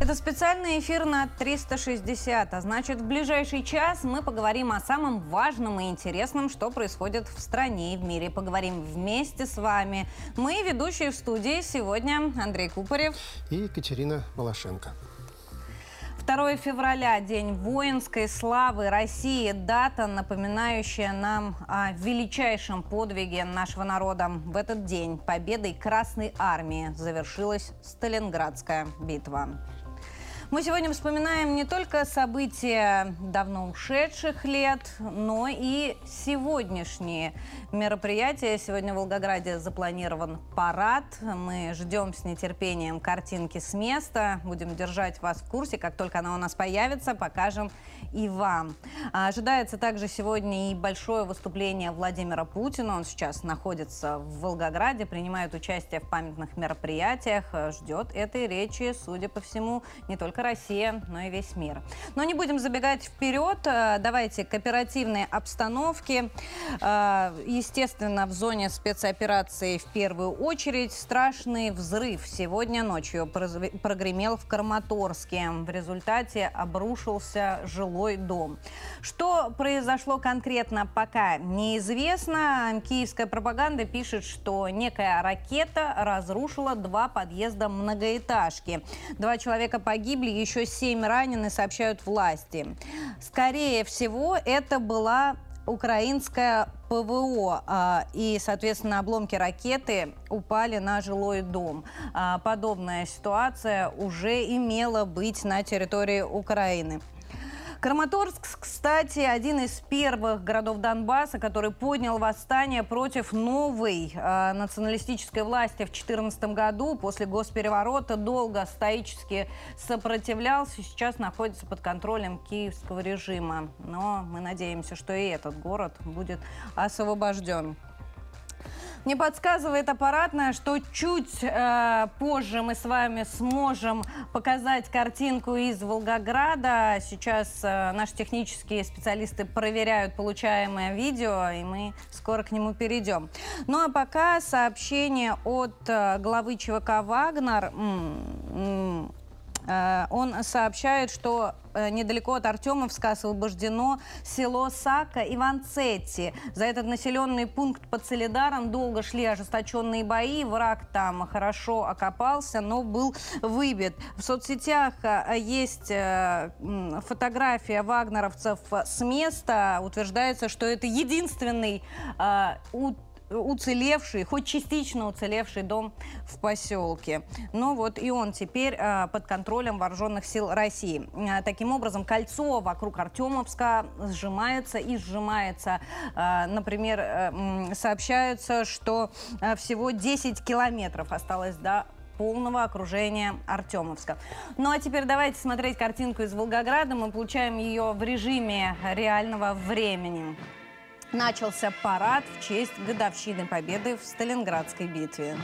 Это специальный эфир на 360, а значит в ближайший час мы поговорим о самом важном и интересном, что происходит в стране и в мире. Поговорим вместе с вами. Мы, ведущие в студии, сегодня Андрей Купорев и Екатерина Балашенко. 2 февраля – День воинской славы России. Дата, напоминающая нам о величайшем подвиге нашего народа. В этот день победой Красной Армии завершилась Сталинградская битва. Мы сегодня вспоминаем не только события давно ушедших лет, но и сегодняшние мероприятия. Сегодня в Волгограде запланирован парад. Мы ждем с нетерпением картинки с места. Будем держать вас в курсе. Как только она у нас появится, покажем и вам. Ожидается также сегодня и большое выступление Владимира Путина. Он сейчас находится в Волгограде, принимает участие в памятных мероприятиях. Ждет этой речи, судя по всему, не только только Россия, но и весь мир. Но не будем забегать вперед. Э, давайте к оперативной обстановке. Э, естественно, в зоне спецоперации в первую очередь страшный взрыв сегодня ночью прогремел в Краматорске. В результате обрушился жилой дом. Что произошло конкретно, пока неизвестно. Киевская пропаганда пишет, что некая ракета разрушила два подъезда многоэтажки. Два человека погибли, погибли, еще семь ранены, сообщают власти. Скорее всего, это была украинская ПВО, а, и, соответственно, обломки ракеты упали на жилой дом. А, подобная ситуация уже имела быть на территории Украины. Краматорск, кстати, один из первых городов Донбасса, который поднял восстание против новой э, националистической власти в 2014 году. После госпереворота долго стоически сопротивлялся. Сейчас находится под контролем киевского режима. Но мы надеемся, что и этот город будет освобожден. Мне подсказывает аппаратная, что чуть э, позже мы с вами сможем показать картинку из Волгограда. Сейчас э, наши технические специалисты проверяют получаемое видео, и мы скоро к нему перейдем. Ну а пока сообщение от э, главы ЧВК «Вагнер». Э, он сообщает, что э, недалеко от Артемовска освобождено село Сака и. За этот населенный пункт под Солидаром долго шли ожесточенные бои. Враг там хорошо окопался, но был выбит. В соцсетях э, есть фотография вагнеровцев с места. Утверждается, что это единственный уцелевший, хоть частично уцелевший дом в поселке. Ну вот и он теперь э, под контролем вооруженных сил России. Э, таким образом, кольцо вокруг Артемовска сжимается и сжимается. Э, например, э, сообщается, что э, всего 10 километров осталось до полного окружения Артемовска. Ну а теперь давайте смотреть картинку из Волгограда. Мы получаем ее в режиме реального времени начался парад в честь годовщины победы в Сталинградской битве.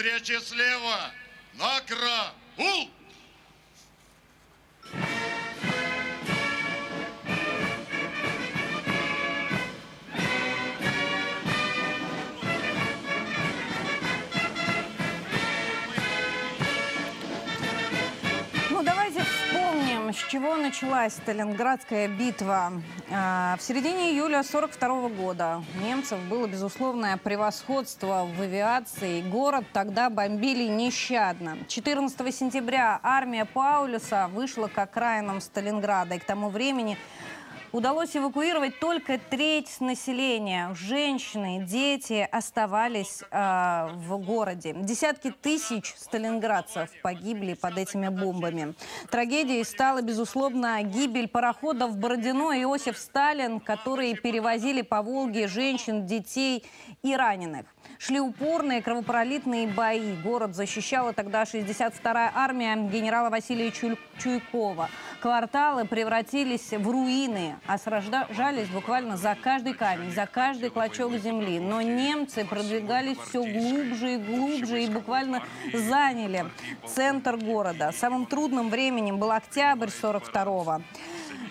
Встречи слева! На караул! Началась Сталинградская битва. А, В середине июля 42 года у немцев было безусловное превосходство в авиации. Город тогда бомбили нещадно. 14 сентября армия Паулюса вышла к окраинам Сталинграда. И к тому времени Удалось эвакуировать только треть населения. Женщины, дети оставались э, в городе. Десятки тысяч сталинградцев погибли под этими бомбами. Трагедией стала, безусловно, гибель пароходов Бородино и Иосиф Сталин, которые перевозили по Волге женщин, детей и раненых. Шли упорные кровопролитные бои. Город защищала тогда 62-я армия генерала Василия Чуй- Чуйкова. Кварталы превратились в руины, а сражались буквально за каждый камень, за каждый клочок земли. Но немцы продвигались все глубже и глубже и буквально заняли центр города. Самым трудным временем был октябрь 42-го.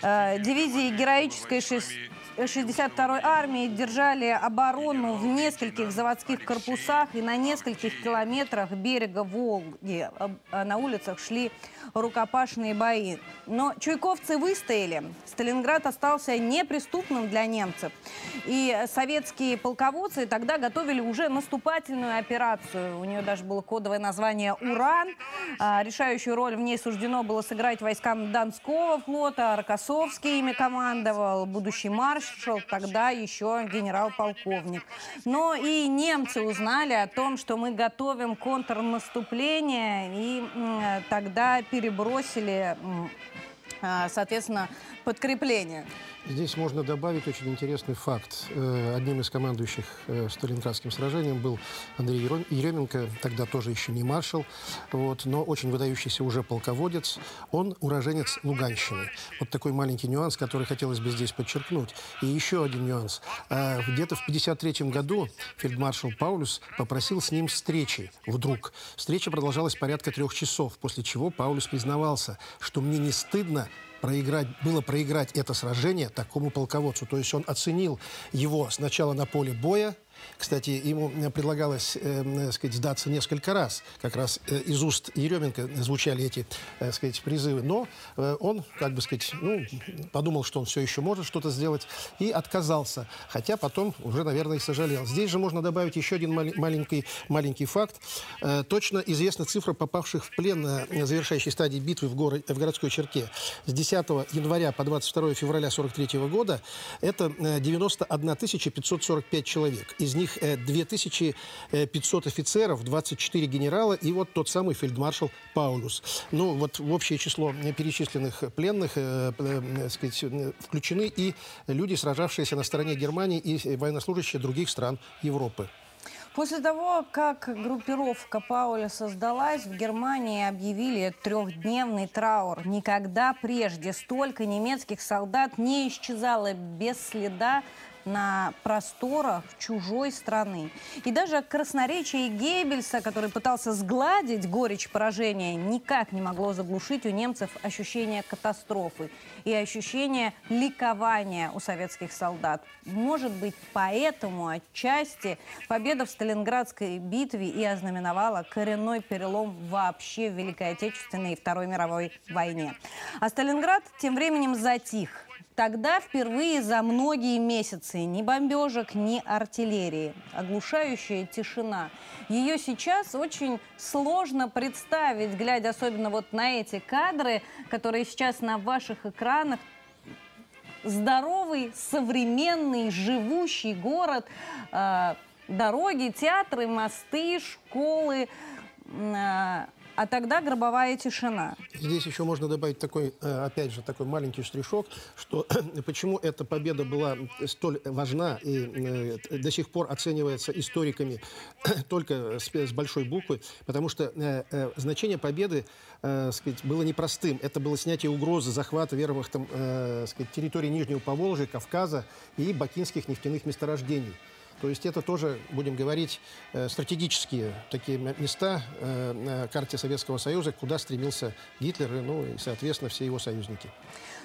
Э, Дивизии героической шесть 62-й армии держали оборону в нескольких заводских корпусах и на нескольких километрах берега Волги. Э, На улицах шли рукопашные бои. Но чуйковцы выстояли. Сталинград остался неприступным для немцев. И советские полководцы тогда готовили уже наступательную операцию. У нее даже было кодовое название «Уран». А, Решающую роль в ней суждено было сыграть войскам Донского флота. Рокоссовский ими командовал, будущий маршал, тогда еще генерал-полковник. Но и немцы узнали о том, что мы готовим контрнаступление, и тогда перебросили, а, соответственно, подкрепление. Здесь можно добавить очень интересный факт. Э, Одним из командующих э, Сталинградским сражением был Андрей Еременко, тогда тоже еще не маршал, вот, но очень выдающийся уже полководец. Он уроженец Луганщины. Вот такой маленький нюанс, который хотелось бы здесь подчеркнуть. И еще один нюанс. Э, Где-то в 1953 году фельдмаршал Паулюс попросил с ним встречи вдруг. Встреча продолжалась порядка трех часов, после чего Паулюс признавался, что мне не стыдно проиграть, было проиграть это сражение такому полководцу. То есть он оценил его сначала на поле боя. Кстати, ему э, предлагалось, э, э, сказать, сдаться несколько раз. Как раз э, из уст Еременко звучали эти, э, сказать, призывы. Но э, он, как бы сказать, ну, подумал, что он все еще может что-то сделать, и отказался. Хотя потом уже, наверное, и сожалел. Здесь же можно добавить еще один мали- маленький, маленький факт. Э, точно известна цифра попавших в плен на завершающей стадии битвы в, горо- в городской черте. С 10 января по 22 февраля 43 года это э, 91 545 человек. Из них э, 2500 офицеров, 24 генерала и вот тот самый фельдмаршал Паулюс. Ну, вот в общее число э, перечисленных пленных э, э, сказать, э, включены и люди, сражавшиеся на стороне Германии и военнослужащие других стран Европы. После того, как группировка Пауля создалась, в Германии объявили трехдневный траур. Никогда прежде столько немецких солдат не исчезало без следа на просторах чужой страны. И даже красноречие Геббельса, который пытался сгладить горечь поражения, никак не могло заглушить у немцев ощущение катастрофы и ощущение ликования у советских солдат. Может быть, поэтому отчасти победа в Сталинградской битве и ознаменовала коренной перелом вообще в Великой Отечественной и Второй мировой войне. А Сталинград тем временем затих. Тогда впервые за многие месяцы ни бомбежек, ни артиллерии. Оглушающая тишина. Ее сейчас очень сложно представить, глядя особенно вот на эти кадры, которые сейчас на ваших экранах. Здоровый, современный, живущий город, э, дороги, театры, мосты, школы. А тогда гробовая тишина. Здесь еще можно добавить такой, э, опять же, такой маленький штришок, что почему эта победа была столь важна и э, до сих пор оценивается историками только с, с большой буквы, потому что э, значение победы сказать, было непростым. Это было снятие угрозы захвата вермахтом сказать, территории Нижнего Поволжья, Кавказа и бакинских нефтяных месторождений. То есть это тоже, будем говорить, э, стратегические такие места э, на карте Советского Союза, куда стремился Гитлер и, ну, и, соответственно, все его союзники.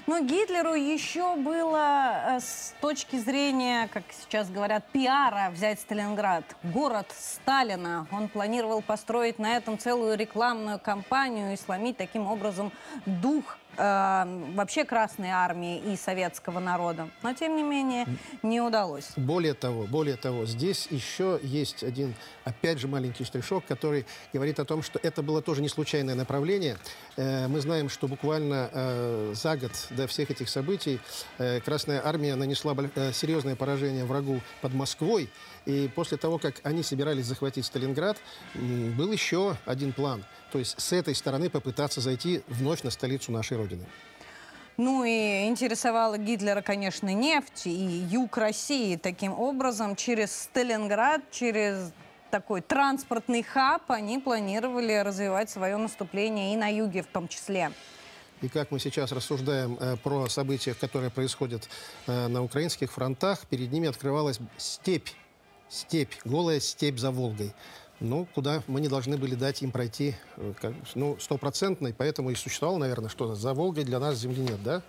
Но Гитлеру еще было э, с точки зрения, как сейчас говорят, пиара взять Сталинград. Город Сталина. Он планировал построить на этом целую рекламную кампанию и сломить таким образом дух э, вообще Красной Армии и советского народа. Но, тем не менее, не удалось. Более того, более того, здесь еще есть один, опять же, маленький штришок, который говорит о том, что это было тоже не случайное направление. Э, мы знаем, что буквально э, за год до всех этих событий э, Красная Армия нанесла серьезное поражение врагу под Москвой. И после того, как они собирались захватить Сталинград, был еще один план. То есть с этой стороны попытаться зайти вновь на столицу нашей Родины. Ну и интересовала Гитлера, конечно, нефть и юг России. Таким образом, через Сталинград, через такой транспортный хаб они планировали развивать свое наступление и на юге в том числе. И как мы сейчас рассуждаем э, про события, которые происходят э, на украинских фронтах, перед ними открывалась степь степь, голая степь за Волгой. Ну, куда мы не должны были дать им пройти, э, как, ну, стопроцентной, поэтому и существовало, наверное, что за Волгой для нас земли нет, да?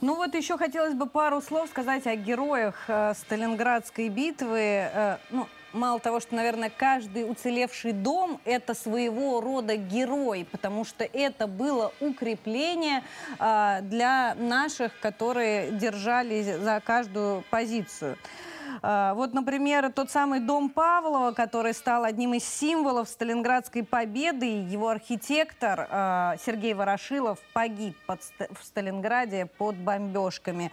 Ну вот еще хотелось бы пару слов сказать о героях э, Сталинградской битвы. Э, ну, мало того, что, наверное, каждый уцелевший дом – это своего рода герой, потому что это было укрепление э, для наших, которые держались за каждую позицию. А, вот, например, тот самый дом Павлова, который стал одним из символов Сталинградской победы, его архитектор а, Сергей Ворошилов погиб под, в Сталинграде под бомбежками.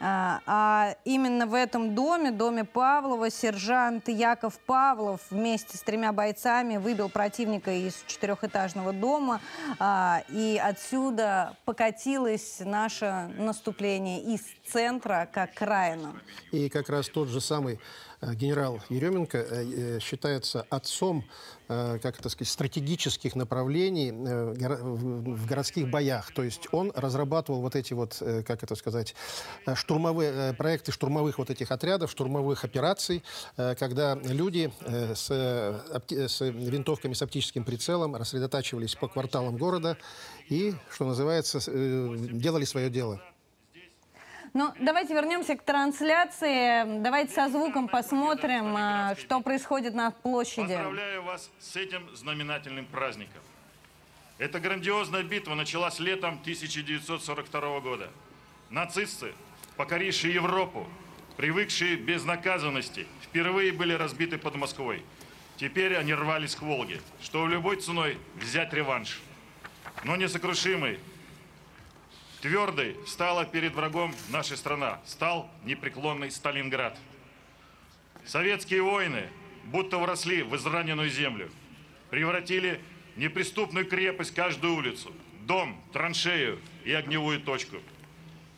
А, а именно в этом доме, доме Павлова, сержант Яков Павлов вместе с тремя бойцами выбил противника из четырехэтажного дома, и отсюда покатилось наше наступление из центра к окраинам. И как раз тот же самый э, генерал Еременко э, э, считается отцом, как это сказать, стратегических направлений в городских боях. То есть он разрабатывал вот эти вот, как это сказать, штурмовые проекты штурмовых вот этих отрядов, штурмовых операций, когда люди с, с винтовками с оптическим прицелом рассредотачивались по кварталам города и, что называется, делали свое дело. Ну, давайте вернемся к трансляции. Давайте со звуком посмотрим, а, что происходит на площади. Поздравляю вас с этим знаменательным праздником. Эта грандиозная битва началась летом 1942 года. Нацисты, покорившие Европу, привыкшие безнаказанности, впервые были разбиты под Москвой. Теперь они рвались к Волге, чтобы любой ценой взять реванш. Но несокрушимый Твердой стала перед врагом наша страна, стал непреклонный Сталинград. Советские воины будто вросли в израненную землю, превратили неприступную крепость каждую улицу, дом, траншею и огневую точку.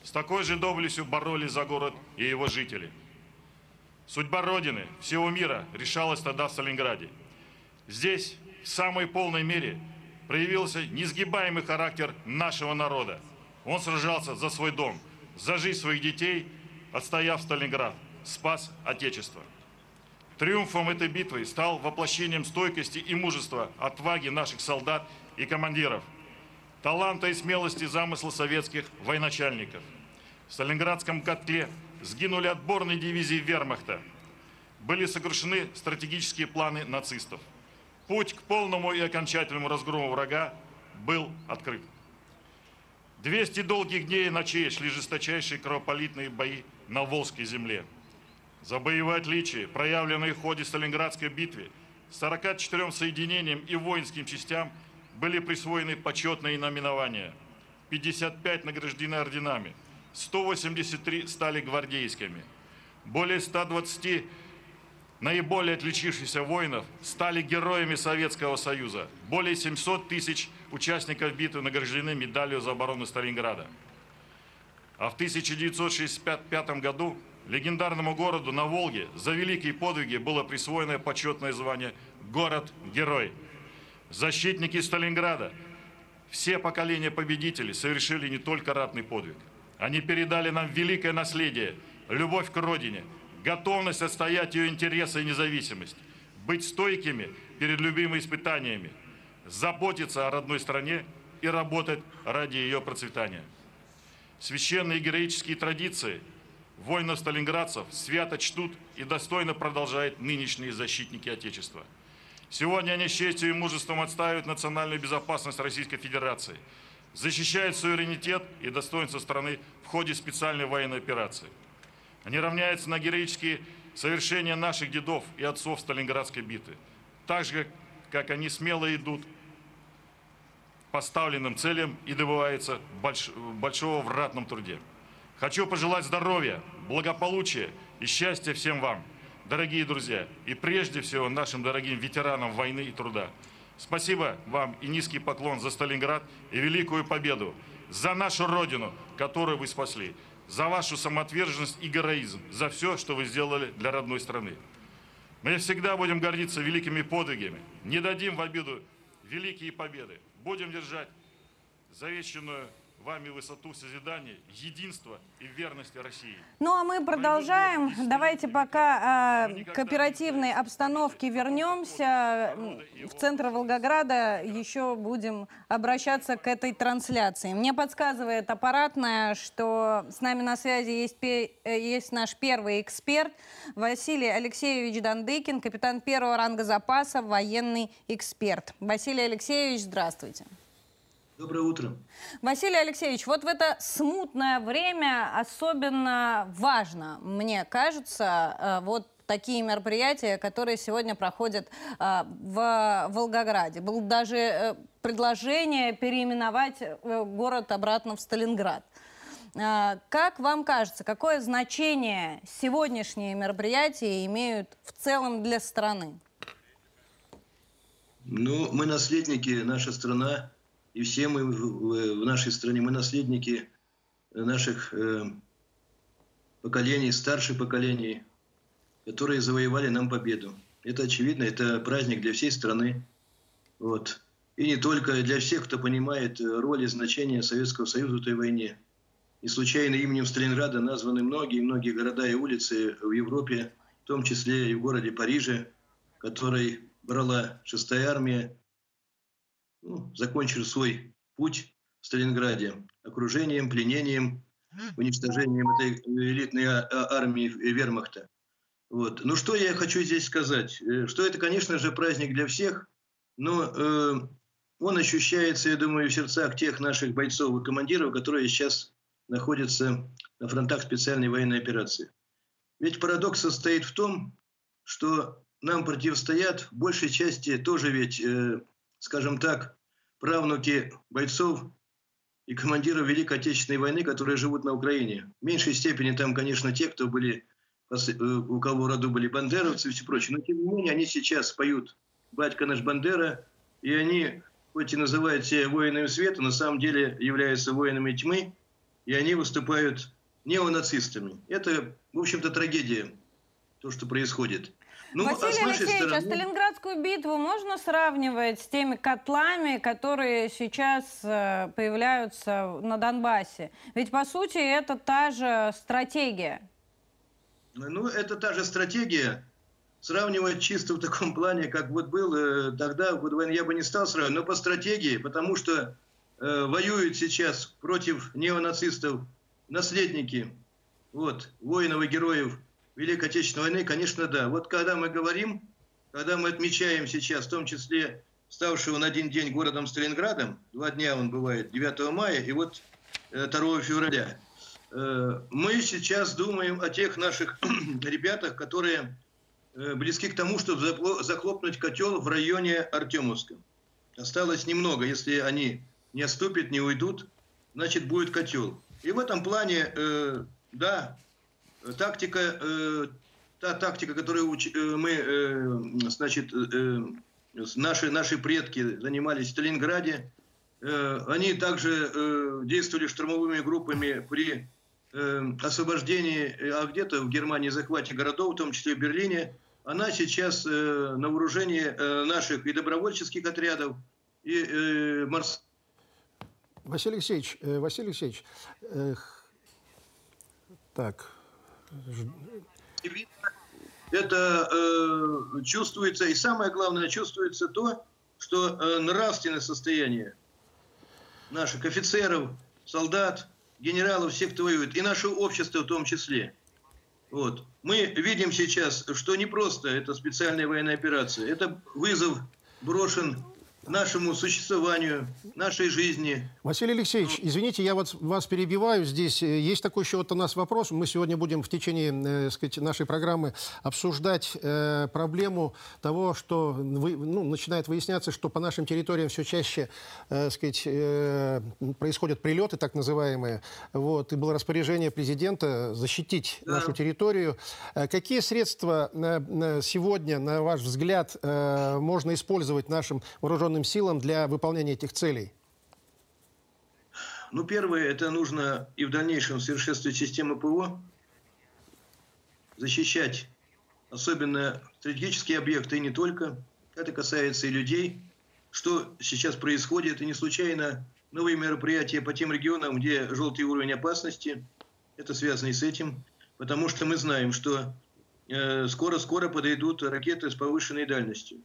С такой же доблестью боролись за город и его жители. Судьба Родины, всего мира решалась тогда в Сталинграде. Здесь в самой полной мере проявился несгибаемый характер нашего народа – он сражался за свой дом, за жизнь своих детей, отстояв Сталинград, спас Отечество. Триумфом этой битвы стал воплощением стойкости и мужества, отваги наших солдат и командиров, таланта и смелости замысла советских военачальников. В Сталинградском котле сгинули отборные дивизии вермахта. Были сокрушены стратегические планы нацистов. Путь к полному и окончательному разгрому врага был открыт. 200 долгих дней и ночей шли жесточайшие кровопролитные бои на Волжской земле. За боевые отличия, проявленные в ходе Сталинградской битвы, 44 соединениям и воинским частям были присвоены почетные наименования. 55 награждены орденами, 183 стали гвардейскими. Более 120 наиболее отличившихся воинов стали героями Советского Союза. Более 700 тысяч участников битвы награждены медалью за оборону Сталинграда. А в 1965 году легендарному городу на Волге за великие подвиги было присвоено почетное звание «Город-герой». Защитники Сталинграда, все поколения победителей совершили не только ратный подвиг. Они передали нам великое наследие, любовь к родине – готовность отстоять ее интересы и независимость, быть стойкими перед любыми испытаниями, заботиться о родной стране и работать ради ее процветания. Священные героические традиции воинов-сталинградцев свято чтут и достойно продолжают нынешние защитники Отечества. Сегодня они с честью и мужеством отстаивают национальную безопасность Российской Федерации, защищают суверенитет и достоинство страны в ходе специальной военной операции. Они равняются на героические совершения наших дедов и отцов Сталинградской битвы. Так же, как они смело идут поставленным целям и добываются больш... большого в ратном труде. Хочу пожелать здоровья, благополучия и счастья всем вам, дорогие друзья, и прежде всего нашим дорогим ветеранам войны и труда. Спасибо вам и низкий поклон за Сталинград и великую победу, за нашу Родину, которую вы спасли, за вашу самоотверженность и героизм, за все, что вы сделали для родной страны. Мы всегда будем гордиться великими подвигами, не дадим в обиду великие победы. Будем держать завещанную вами высоту созидания, единства и верности России. Ну а мы продолжаем. Давайте пока э, к оперативной обстановке вернемся. В центр Волгограда еще будем обращаться к этой трансляции. Мне подсказывает аппаратная, что с нами на связи есть, есть наш первый эксперт Василий Алексеевич Дандыкин, капитан первого ранга запаса, военный эксперт. Василий Алексеевич, здравствуйте. Доброе утро. Василий Алексеевич, вот в это смутное время особенно важно, мне кажется, э, вот такие мероприятия, которые сегодня проходят э, в Волгограде. Было даже э, предложение переименовать город обратно в Сталинград. Как вам кажется, какое значение сегодняшние мероприятия имеют в целом для страны? Ну, мы наследники, наша страна и все мы в нашей стране, мы наследники наших э, поколений, старших поколений, которые завоевали нам победу. Это очевидно, это праздник для всей страны. Вот. И не только для всех, кто понимает роль и значение Советского Союза в этой войне. И случайно именем Сталинграда названы многие-многие города и улицы в Европе, в том числе и в городе Париже, который брала шестая армия, ну, закончил свой путь в Сталинграде окружением, пленением, уничтожением этой элитной а, а, армии вермахта. Вот. Ну что я хочу здесь сказать? Э, что это, конечно же, праздник для всех, но э, он ощущается, я думаю, в сердцах тех наших бойцов и командиров, которые сейчас находятся на фронтах специальной военной операции. Ведь парадокс состоит в том, что нам противостоят в большей части тоже ведь э, скажем так, правнуки бойцов и командиров Великой Отечественной войны, которые живут на Украине. В меньшей степени там, конечно, те, кто были, э, у кого роду были бандеровцы и все прочее. Но тем не менее они сейчас поют «Батька наш Бандера», и они, хоть и называют себя воинами света, на самом деле являются воинами тьмы, и они выступают неонацистами. Это, в общем-то, трагедия, то, что происходит. Ну, а Василий а Алексеевич, стороны... а Сталинградскую битву можно сравнивать с теми котлами, которые сейчас э, появляются на Донбассе? Ведь, по сути, это та же стратегия. Ну, это та же стратегия. Сравнивать чисто в таком плане, как вот был э, тогда, вот я бы не стал сравнивать, но по стратегии, потому что э, воюют сейчас против неонацистов наследники вот, воинов и героев Великой Отечественной войны, конечно, да. Вот когда мы говорим, когда мы отмечаем сейчас, в том числе ставшего на один день городом Сталинградом, два дня он бывает, 9 мая и вот 2 э, февраля, э, мы сейчас думаем о тех наших ребятах, которые э, близки к тому, чтобы захлопнуть котел в районе Артемовска. Осталось немного, если они не отступят, не уйдут, значит будет котел. И в этом плане, да, тактика, э, та тактика, которую уч, э, мы, э, значит, э, наши, наши предки занимались в Сталинграде, э, они также э, действовали штурмовыми группами при э, освобождении, а где-то в Германии захвате городов, в том числе в Берлине. Она сейчас э, на вооружении э, наших и добровольческих отрядов, и э, морс... Василий Алексеевич, э, Василий Алексеевич, э, так, это э, чувствуется, и самое главное, чувствуется то, что э, нравственное состояние наших офицеров, солдат, генералов, всех, кто воюет, и наше общество в том числе. Вот. Мы видим сейчас, что не просто это специальная военная операция, это вызов брошен нашему существованию, нашей жизни. Василий Алексеевич, извините, я вот вас перебиваю здесь. Э, есть такой еще вот у нас вопрос. Мы сегодня будем в течение э, сказать, нашей программы обсуждать э, проблему того, что вы, ну, начинает выясняться, что по нашим территориям все чаще э, сказать, э, происходят прилеты, так называемые. Вот, и было распоряжение президента защитить да. нашу территорию. Э, какие средства э, сегодня, на ваш взгляд, э, можно использовать нашим вооруженным вооруженным силам для выполнения этих целей? Ну, первое, это нужно и в дальнейшем совершенствовать систему ПВО, защищать особенно стратегические объекты и не только. Это касается и людей. Что сейчас происходит, и не случайно новые мероприятия по тем регионам, где желтый уровень опасности, это связано и с этим, потому что мы знаем, что э, скоро-скоро подойдут ракеты с повышенной дальностью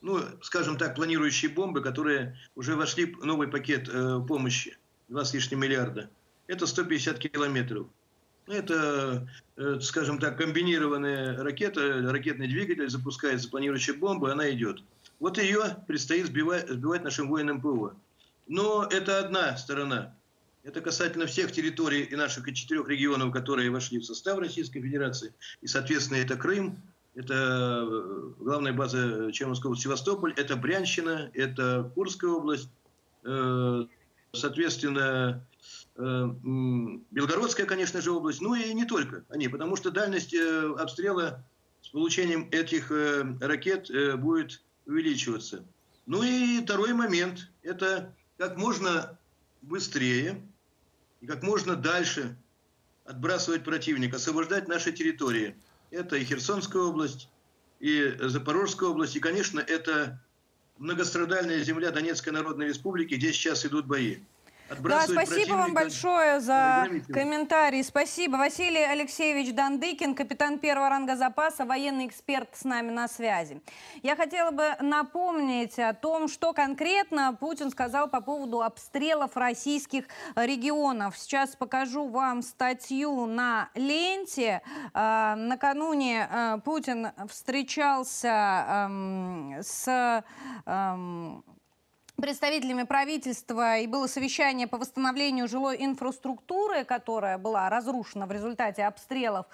ну, скажем так, планирующие бомбы, которые уже вошли в новый пакет э, помощи, 2 с лишним миллиарда. Это 150 километров. Это, э, скажем так, комбинированная ракета, ракетный двигатель, запускается планирующая бомба, она идет. Вот ее предстоит сбивать, сбивать нашим военным ПВО. Но это одна сторона. Это касательно всех территорий и наших четырех регионов, которые вошли в состав Российской Федерации. И, соответственно, это Крым, это э, главная база Челнинской области Севастополь, это Брянщина, это Курская область, э, соответственно, э, Белгородская, конечно же, область, ну и не только они, потому что дальность обстрела с получением этих ракет будет увеличиваться. Ну и второй момент, это как можно быстрее и как можно дальше отбрасывать противника, освобождать наши территории – это и Херсонская область, и Запорожская область, и, конечно, это многострадальная земля Донецкой Народной Республики, где сейчас идут бои. Да, спасибо вам большое за комментарий. Спасибо. Василий Алексеевич Дандыкин, капитан первого ранга запаса, военный эксперт с нами на связи. Я хотела бы напомнить о том, что конкретно Путин сказал по поводу обстрелов российских регионов. Сейчас покажу вам статью на ленте. А, накануне а, Путин встречался с представителями правительства и было совещание по восстановлению жилой инфраструктуры, которая была разрушена в результате обстрелов.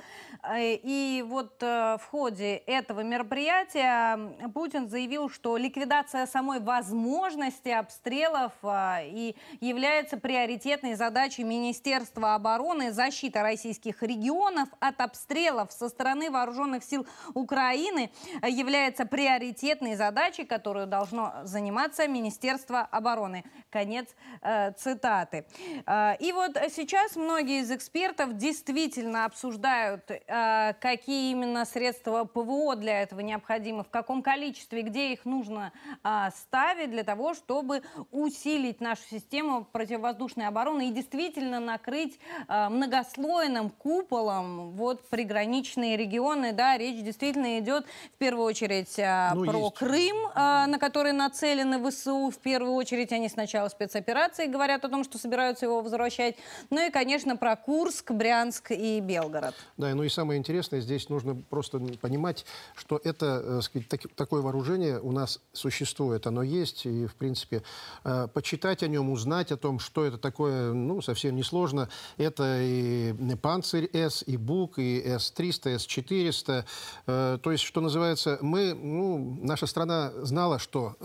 Э, и вот э, в ходе этого мероприятия Путин заявил, что ликвидация самой возможности обстрелов э, и является приоритетной задачей Министерства обороны. Защита российских регионов от обстрелов со стороны вооруженных сил Украины является приоритетной задачей, которую должно заниматься Министерство Министерства обороны. Конец э, цитаты. Э, и вот сейчас многие из экспертов действительно обсуждают, э, какие именно средства ПВО для этого необходимы, в каком количестве, где их нужно э, ставить для того, чтобы усилить нашу систему противовоздушной обороны и действительно накрыть э, многослойным куполом вот приграничные регионы. Да, речь действительно идет в первую очередь э, ну, про есть. Крым, э, на который нацелены ВСУ в первую очередь они сначала спецоперации говорят о том, что собираются его возвращать. Ну и, конечно, про Курск, Брянск и Белгород. Да, ну и самое интересное, здесь нужно просто понимать, что это э, сказать, так, такое вооружение у нас существует, оно есть, и, в принципе, э, почитать о нем, узнать о том, что это такое, ну, совсем несложно. Это и Панцирь С, и Бук, и С-300, С-400. Э, то есть, что называется, мы, ну, наша страна знала, что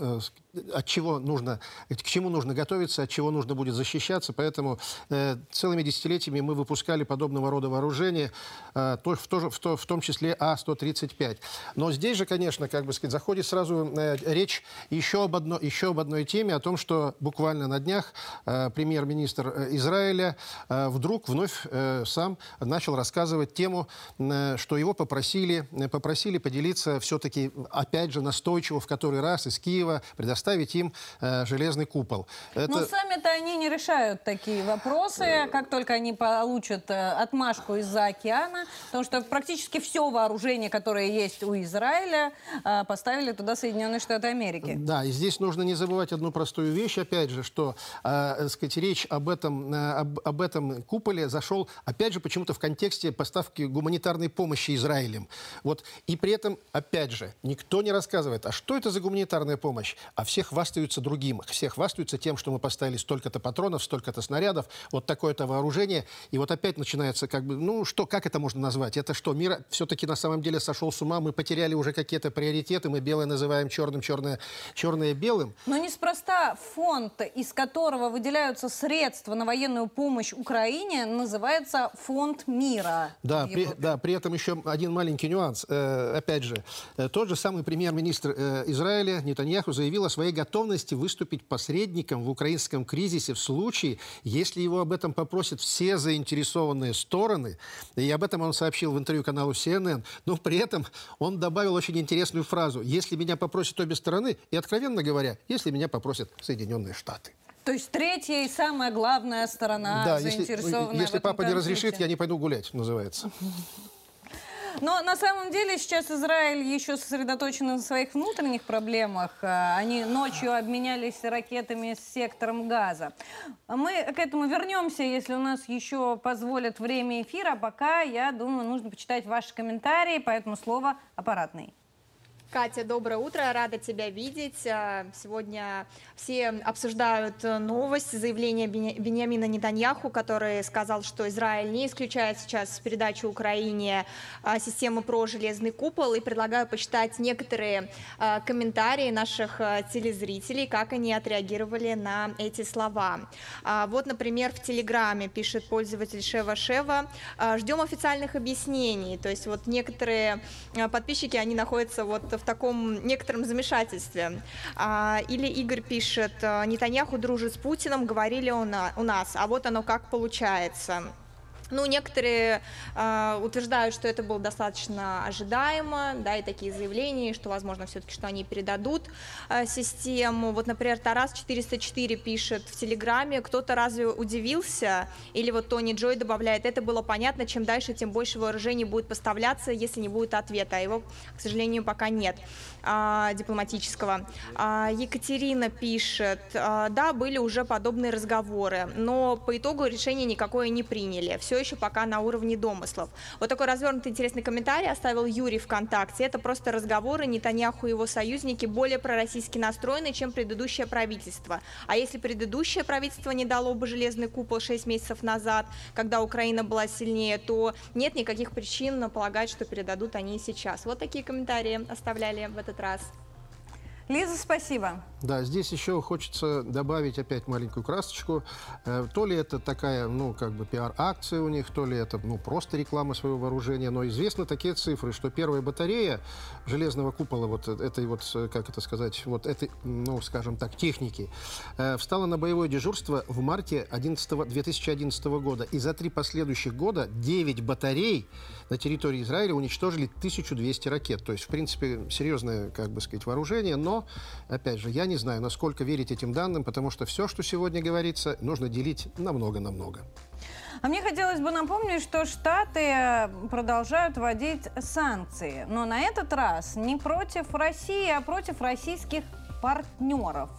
от чего нужно, к чему нужно готовиться, от чего нужно будет защищаться. Поэтому э, целыми десятилетиями мы выпускали подобного рода вооружения, э, то, в, то, в, то, в том числе А-135. Но здесь же, конечно, как бы сказать, заходит сразу э, речь еще об, одно, еще об одной теме, о том, что буквально на днях э, премьер-министр э, Израиля э, вдруг вновь э, сам начал рассказывать тему, э, что его попросили, э, попросили поделиться все-таки, опять же, настойчиво в который раз из Киева предоставить поставить им э, железный купол. Это... Но сами-то они не решают такие вопросы, как только они получат э, отмашку из-за океана, потому что практически все вооружение, которое есть у Израиля, э, поставили туда Соединенные Штаты Америки. Да, и здесь нужно не забывать одну простую вещь, опять же, что, э, сказать, речь об этом, э, об, об этом куполе зашел, опять же, почему-то в контексте поставки гуманитарной помощи Израилем. Вот, и при этом, опять же, никто не рассказывает, а что это за гуманитарная помощь? А все хвастаются другим, все хвастаются тем, что мы поставили столько-то патронов, столько-то снарядов, вот такое-то вооружение, и вот опять начинается как бы, ну что, как это можно назвать? Это что, мир все-таки на самом деле сошел с ума, мы потеряли уже какие-то приоритеты, мы белое называем черным, черное, черное белым. Но неспроста фонд, из которого выделяются средства на военную помощь Украине, называется Фонд мира. Да, при, да, при этом еще один маленький нюанс. Э, опять же, э, тот же самый премьер-министр э, Израиля Нетаньяху заявил о своей готовности выступить посредником в украинском кризисе в случае, если его об этом попросят все заинтересованные стороны. И об этом он сообщил в интервью каналу CNN. Но при этом он добавил очень интересную фразу. Если меня попросят обе стороны, и, откровенно говоря, если меня попросят Соединенные Штаты. То есть третья и самая главная сторона да, заинтересованная если, если папа конфликте. не разрешит, я не пойду гулять, называется. Но на самом деле сейчас Израиль еще сосредоточен на своих внутренних проблемах. А, они ночью обменялись ракетами с сектором газа. Мы к этому вернемся, если у нас еще позволят время эфира. Пока, я думаю, нужно почитать ваши комментарии, поэтому слово аппаратный. Катя, доброе утро, рада тебя видеть. А, сегодня все обсуждают э, новость, заявление Бениамина Нетаньяху, который сказал, что Израиль не исключает сейчас передачу Украине а, системы про железный купол. И предлагаю почитать некоторые а, комментарии наших телезрителей, как они отреагировали на эти слова. Вот, например, в Телеграме пишет пользователь Шева Шева, ждем официальных объяснений. То есть вот некоторые подписчики, они находятся вот в таком некотором замешательстве. А, или Игорь пишет, Нетаньяху дружит с Путиным, говорили у нас, а вот оно как получается. Ну, некоторые э, утверждают, что это было достаточно ожидаемо, да, и такие заявления, что, возможно, все-таки, что они передадут э, систему. Вот, например, Тарас 404 пишет в Телеграме, кто-то разве удивился? Или вот Тони Джой добавляет, это было понятно, чем дальше, тем больше вооружений будет поставляться, если не будет ответа, а его, к сожалению, пока нет э, дипломатического. Э, Екатерина пишет, э, да, были уже подобные разговоры, но по итогу решение никакое не приняли. Все еще пока на уровне домыслов. Вот такой развернутый интересный комментарий оставил Юрий ВКонтакте. Это просто разговоры Нетаньяху и его союзники более пророссийски настроены, чем предыдущее правительство. А если предыдущее правительство не дало бы железный купол 6 месяцев назад, когда Украина была сильнее, то нет никаких причин полагать, что передадут они сейчас. Вот такие комментарии оставляли в этот раз. Лиза, спасибо. Да, здесь еще хочется добавить опять маленькую красочку. Э, то ли это такая, ну, как бы пиар-акция у них, то ли это, ну, просто реклама своего вооружения. Но известны такие цифры, что первая батарея железного купола, вот этой вот, как это сказать, вот этой, ну, скажем так, техники, э, встала на боевое дежурство в марте 11, 2011 года. И за три последующих года 9 батарей на территории Израиля уничтожили 1200 ракет. То есть, в принципе, серьезное, как бы сказать, вооружение. Но, опять же, я не знаю, насколько верить этим данным, потому что все, что сегодня говорится, нужно делить намного-намного. А мне хотелось бы напомнить, что Штаты продолжают вводить санкции. Но на этот раз не против России, а против российских партнеров.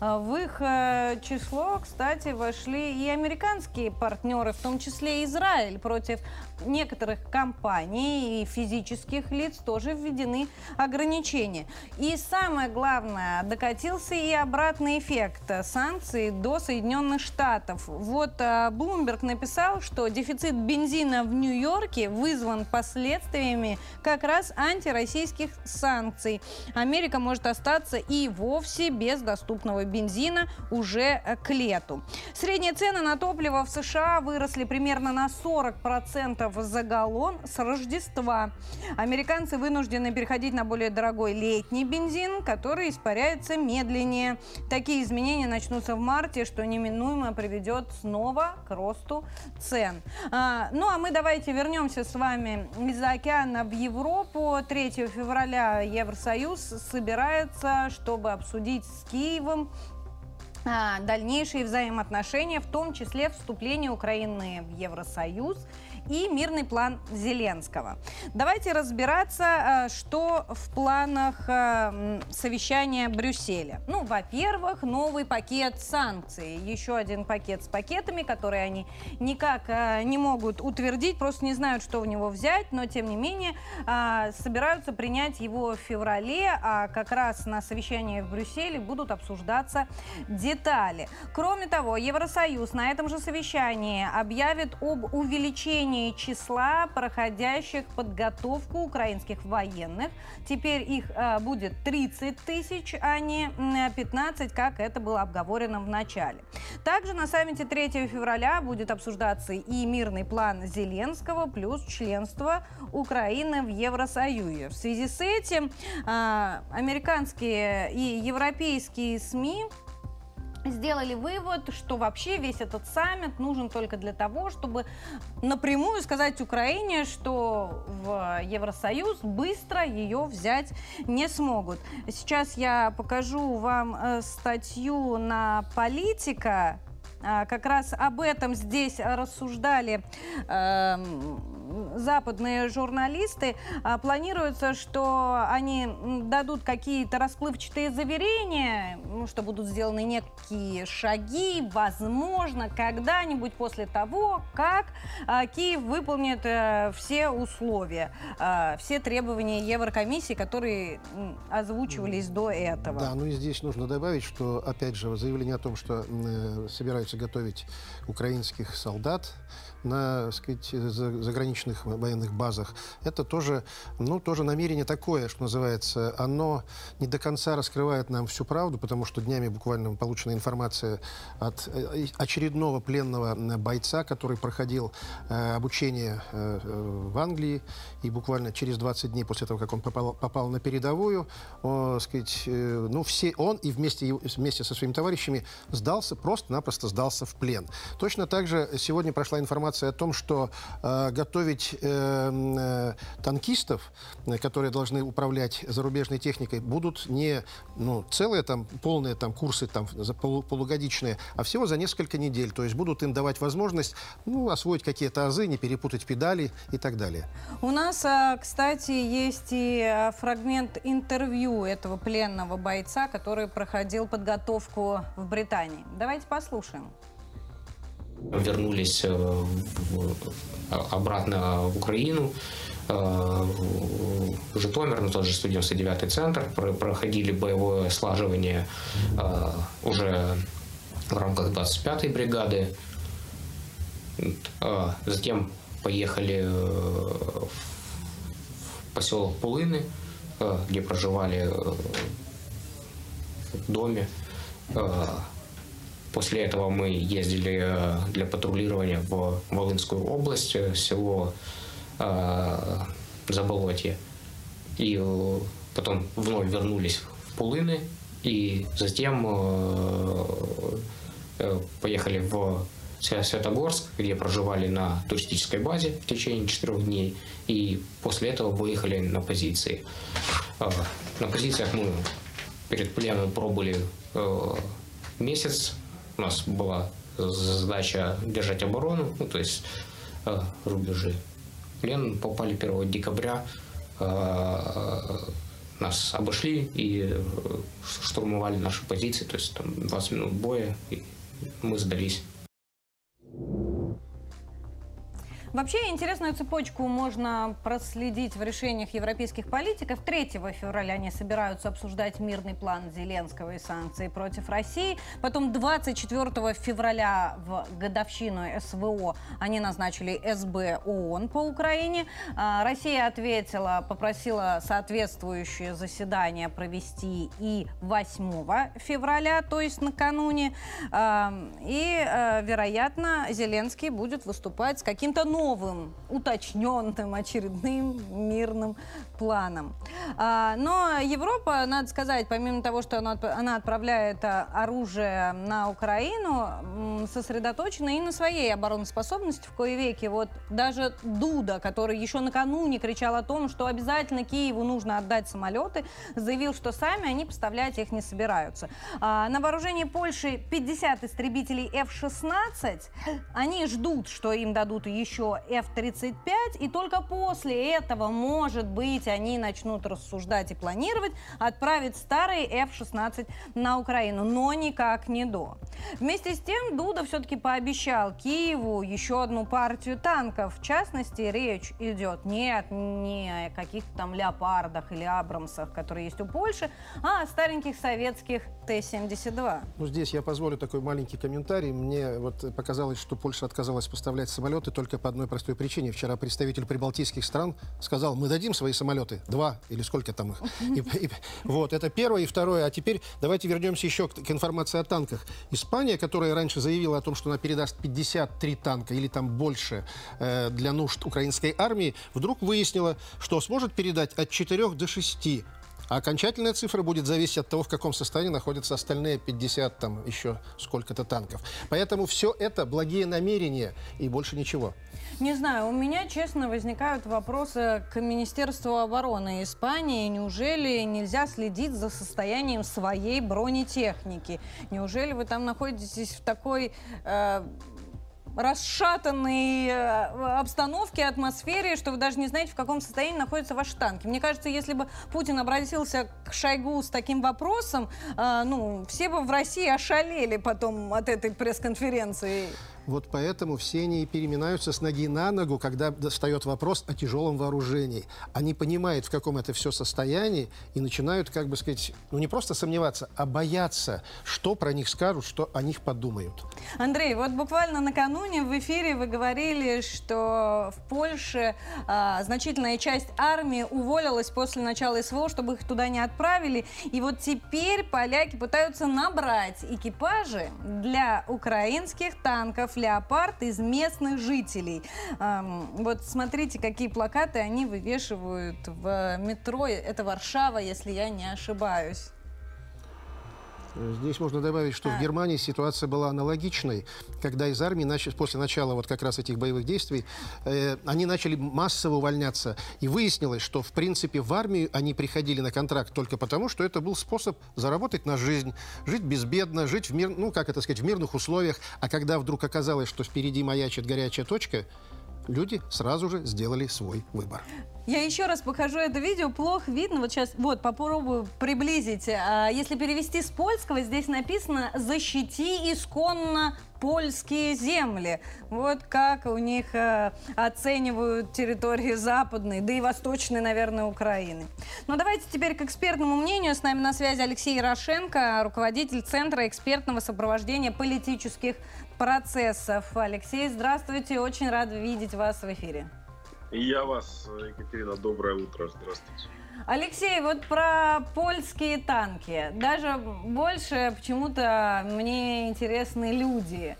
Э, в их э, число, кстати, вошли и американские партнеры, в том числе Израиль. Против некоторых компаний и физических лиц тоже введены ограничения. И самое главное, докатился и обратный эффект санкций до Соединенных Штатов. Вот Блумберг написал, что дефицит бензина в Нью-Йорке вызван последствиями как раз антироссийских санкций. Америка может остаться и вовсе без доступного бензина уже к лету. Средние цены на топливо в США выросли примерно на 40% долларов за галлон с Рождества. Американцы вынуждены переходить на более дорогой летний бензин, который испаряется медленнее. Такие изменения начнутся в марте, что неминуемо приведет снова к росту цен. А, ну а мы давайте вернемся с вами из-за океана в Европу. 3 февраля Евросоюз собирается, чтобы чтобы обсудить с Киевом а, дальнейшие взаимоотношения, в том числе вступление Украины в Евросоюз и мирный план Зеленского. Давайте разбираться, э, что в планах э, совещания Брюсселя. Ну, во-первых, новый пакет санкций. Еще один пакет с пакетами, которые они никак э, не могут утвердить, просто не знают, что в него взять, но, тем не менее, собираются принять его в феврале, а как раз на совещании в Брюсселе будут обсуждаться детали. Кроме того, Евросоюз на этом же совещании объявит об увеличении увеличении числа проходящих подготовку украинских военных. Теперь их э, будет 30 тысяч, а не 15, как это было обговорено в начале. Также на саммите 3 февраля будет обсуждаться и мирный план Зеленского плюс членство Украины в Евросоюзе. В связи с этим э, американские и европейские СМИ сделали вывод, что вообще весь этот саммит нужен только для того, чтобы напрямую сказать Украине, что в Евросоюз быстро ее взять не смогут. Сейчас я покажу вам э, статью на политика. А, как раз об этом здесь рассуждали э, западные журналисты. А, планируется, что они дадут какие-то расплывчатые заверения, ну, что будут сделаны некие шаги, возможно, когда-нибудь после того, как а, Киев выполнит а, все условия, все требования Еврокомиссии, которые озвучивались до этого. Да, ну и здесь нужно добавить, что, опять же, заявление о том, что э, собираются готовить украинских солдат, на сказать, заграничных военных базах, это тоже, ну, тоже намерение такое, что называется. Оно не до конца раскрывает нам всю правду, потому что днями буквально получена информация от э, очередного пленного бойца, который проходил э, обучение э, в Англии, и буквально через 20 дней после того, как он попал, попал на передовую, э, сказать, э, ну, все, он и вместе, вместе со своими товарищами сдался, просто-напросто сдался в плен. Точно так же сегодня прошла информация информация о том, что э, готовить э, э, танкистов, э, которые должны управлять зарубежной техникой, будут не ну, целые там полные там курсы там полу, полугодичные, а всего за несколько недель. То есть будут им давать возможность ну, освоить какие-то азы, не перепутать педали и так далее. У нас, а, кстати, есть и фрагмент интервью этого пленного бойца, который проходил подготовку в Британии. Давайте послушаем вернулись э, обратно в Украину, э, Житомир, на тот же 199 центр, проходили боевое слаживание э, уже в рамках 25-й бригады. Затем поехали в поселок Пулыны, где проживали в доме После этого мы ездили э, для патрулирования в Волынскую область, э, село э, Заболотье. И потом вновь вернулись в Пулыны, и затем поехали в Святогорск, где проживали на туристической базе в течение четырех дней, и после этого выехали на позиции. На позициях мы перед пленом пробыли месяц, у нас была задача держать оборону, ну, то есть э, рубежи. Плен попали 1 декабря, э, нас обошли и э, штурмовали наши позиции, то есть там 20 минут боя, и мы сдались. Вообще интересную цепочку можно проследить в решениях европейских политиков. 3 февраля они собираются обсуждать мирный план Зеленского и санкции против России. Потом 24 февраля в годовщину СВО они назначили СБ ООН по Украине. А, Россия ответила, попросила соответствующее заседание провести и 8 февраля, то есть накануне. И, э, вероятно, Зеленский будет выступать с каким-то новым новым, уточненным очередным мирным планом. А, но Европа, надо сказать, помимо того, что она, отправляет а, оружие на Украину, сосредоточена и на своей обороноспособности в кое веки. Вот даже Дуда, который еще накануне кричал о том, что обязательно Киеву нужно отдать самолеты, заявил, что сами они поставлять их не собираются. А, на вооружении Польши 50 истребителей F-16. Они ждут, что им дадут еще F-35, и только после этого, может быть, они начнут рассуждать и планировать отправить старые F-16 на Украину, но никак не до. Вместе с тем, Дуда все-таки пообещал Киеву еще одну партию танков. В частности, речь идет нет не о каких-то там леопардах или абрамсах, которые есть у Польши, а о стареньких советских Т-72. Ну, здесь я позволю такой маленький комментарий. Мне вот показалось, что Польша отказалась поставлять самолеты только по одной простой причине. Вчера представитель прибалтийских стран сказал, мы дадим свои самолеты, два или сколько там их. И, и, вот, это первое. И второе. А теперь давайте вернемся еще к, к информации о танках. Испания, которая раньше заявила о том, что она передаст 53 танка или там больше э, для нужд украинской армии, вдруг выяснила, что сможет передать от 4 до 6 а окончательная цифра будет зависеть от того, в каком состоянии находятся остальные 50, там еще сколько-то танков. Поэтому все это благие намерения и больше ничего. Не знаю, у меня, честно, возникают вопросы к Министерству обороны Испании. Неужели нельзя следить за состоянием своей бронетехники? Неужели вы там находитесь в такой... Э, расшатанной э, обстановке, атмосфере, что вы даже не знаете, в каком состоянии находятся ваши танки. Мне кажется, если бы Путин обратился к Шойгу с таким вопросом, э, ну, все бы в России ошалели потом от этой пресс-конференции. Вот поэтому все они переминаются с ноги на ногу, когда встает вопрос о тяжелом вооружении. Они понимают, в каком это все состоянии, и начинают, как бы сказать, ну не просто сомневаться, а бояться, что про них скажут, что о них подумают. Андрей, вот буквально накануне в эфире вы говорили, что в Польше а, значительная часть армии уволилась после начала СВО, чтобы их туда не отправили. И вот теперь поляки пытаются набрать экипажи для украинских танков остров Леопард из местных жителей. Вот смотрите, какие плакаты они вывешивают в метро. Это Варшава, если я не ошибаюсь. Здесь можно добавить, что а. в Германии ситуация была аналогичной, когда из армии после начала вот как раз этих боевых действий э, они начали массово увольняться. И выяснилось, что в принципе в армию они приходили на контракт только потому, что это был способ заработать на жизнь, жить безбедно, жить в мир, ну как это сказать, в мирных условиях. А когда вдруг оказалось, что впереди маячит горячая точка, люди сразу же сделали свой выбор. Я еще раз покажу это видео. Плохо видно. Вот сейчас, вот, попробую приблизить. А, если перевести с польского, здесь написано «Защити исконно польские земли». Вот как у них э, оценивают территории западной, да и восточной, наверное, Украины. Но давайте теперь к экспертному мнению. С нами на связи Алексей Ярошенко, руководитель Центра экспертного сопровождения политических процессов. Алексей, здравствуйте. Очень рад видеть вас в эфире. И я вас, Екатерина, доброе утро, здравствуйте. Алексей, вот про польские танки. Даже больше почему-то мне интересны люди.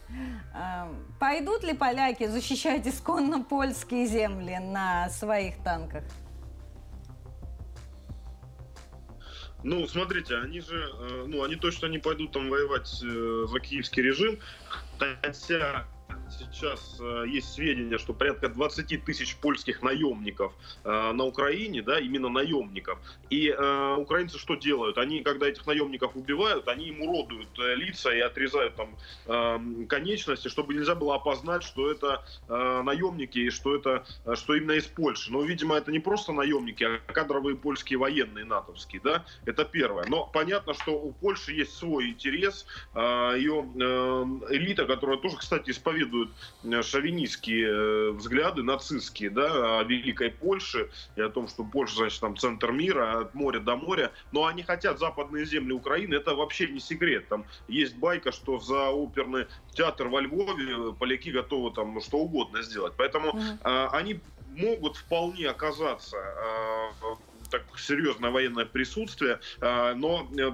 Эм, пойдут ли поляки защищать исконно польские земли на своих танках? Ну, смотрите, они же, э, ну, они точно не пойдут там воевать э, за киевский режим, хотя сейчас э, есть сведения, что порядка 20 тысяч польских наемников э, на Украине, да, именно наемников. И э, украинцы что делают? Они, когда этих наемников убивают, они им уродуют лица и отрезают там э, конечности, чтобы нельзя было опознать, что это наемники и что это, что именно из Польши. Но, видимо, это не просто наемники, а кадровые польские военные натовские, да, это первое. Но понятно, что у Польши есть свой интерес, ее э, элита, которая тоже, кстати, исповедует преследуют э, шовинистские э, взгляды, нацистские, да, о Великой Польше и о том, что Польша, значит, там центр мира, от моря до моря. Но они хотят западные земли Украины, это вообще не секрет. Там есть байка, что за оперный театр во Львове поляки готовы там что угодно сделать. Поэтому mm-hmm. э, они могут вполне оказаться э, так серьезное военное присутствие, э, но э,